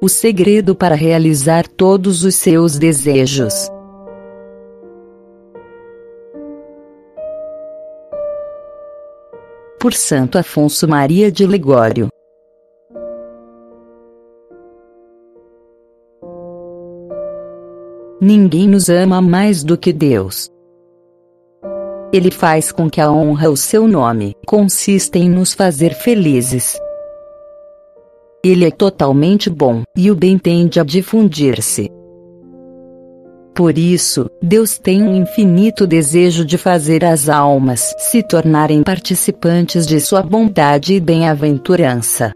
o segredo para realizar todos os seus desejos. Por Santo Afonso Maria de Ligório. Ninguém nos ama mais do que Deus. Ele faz com que a honra ao seu nome consista em nos fazer felizes. Ele é totalmente bom, e o bem tende a difundir-se. Por isso, Deus tem um infinito desejo de fazer as almas se tornarem participantes de sua bondade e bem-aventurança.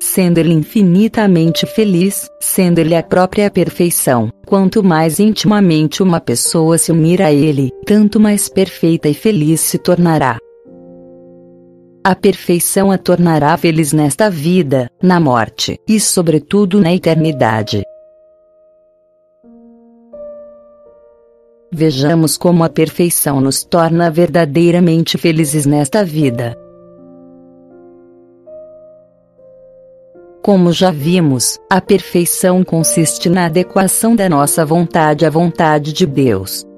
Sendo Ele infinitamente feliz, sendo Ele a própria perfeição, quanto mais intimamente uma pessoa se unir a Ele, tanto mais perfeita e feliz se tornará. A perfeição a tornará feliz nesta vida, na morte, e sobretudo na eternidade. Vejamos como a perfeição nos torna verdadeiramente felizes nesta vida. Como já vimos, a perfeição consiste na adequação da nossa vontade à vontade de Deus.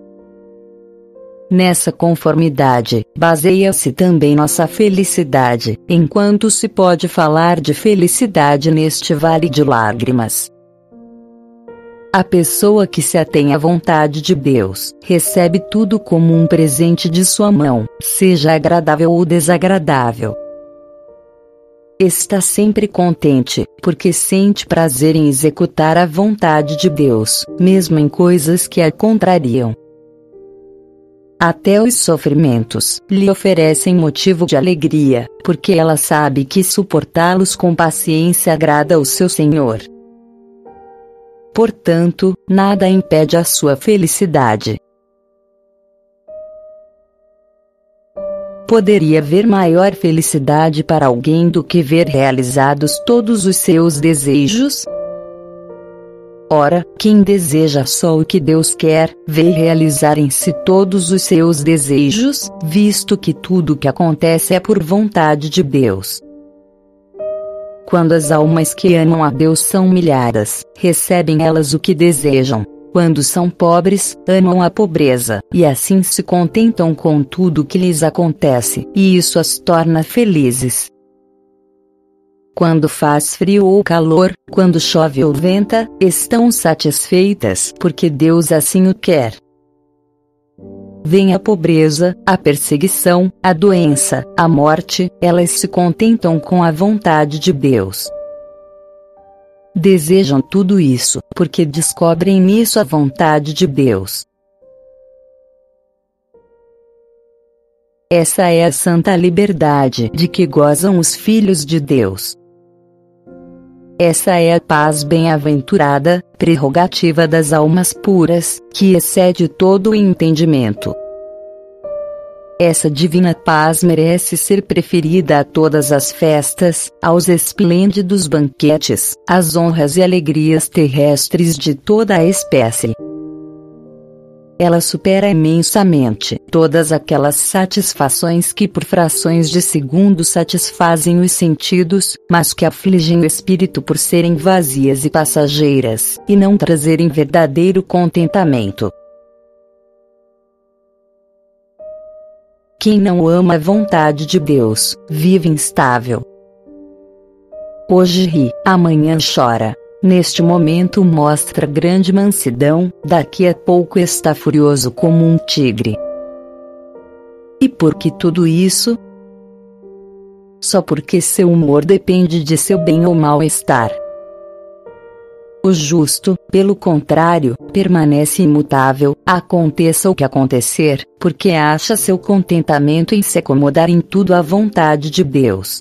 Nessa conformidade, baseia-se também nossa felicidade, enquanto se pode falar de felicidade neste vale de lágrimas. A pessoa que se atém à vontade de Deus, recebe tudo como um presente de sua mão, seja agradável ou desagradável. Está sempre contente, porque sente prazer em executar a vontade de Deus, mesmo em coisas que a contrariam. Até os sofrimentos lhe oferecem motivo de alegria, porque ela sabe que suportá-los com paciência agrada ao seu Senhor. Portanto, nada impede a sua felicidade. Poderia haver maior felicidade para alguém do que ver realizados todos os seus desejos? Ora, quem deseja só o que Deus quer, vê realizar em si todos os seus desejos, visto que tudo o que acontece é por vontade de Deus. Quando as almas que amam a Deus são humilhadas, recebem elas o que desejam. Quando são pobres, amam a pobreza, e assim se contentam com tudo o que lhes acontece, e isso as torna felizes. Quando faz frio ou calor, quando chove ou venta, estão satisfeitas porque Deus assim o quer. Vem a pobreza, a perseguição, a doença, a morte, elas se contentam com a vontade de Deus. Desejam tudo isso, porque descobrem nisso a vontade de Deus. Essa é a santa liberdade de que gozam os filhos de Deus. Essa é a paz bem-aventurada, prerrogativa das almas puras, que excede todo o entendimento. Essa divina paz merece ser preferida a todas as festas, aos esplêndidos banquetes, às honras e alegrias terrestres de toda a espécie ela supera imensamente todas aquelas satisfações que por frações de segundo satisfazem os sentidos, mas que afligem o espírito por serem vazias e passageiras, e não trazerem verdadeiro contentamento. Quem não ama a vontade de Deus, vive instável. Hoje ri, amanhã chora. Neste momento mostra grande mansidão, daqui a pouco está furioso como um tigre. E por que tudo isso? Só porque seu humor depende de seu bem ou mal-estar. O justo, pelo contrário, permanece imutável, aconteça o que acontecer, porque acha seu contentamento em se acomodar em tudo à vontade de Deus.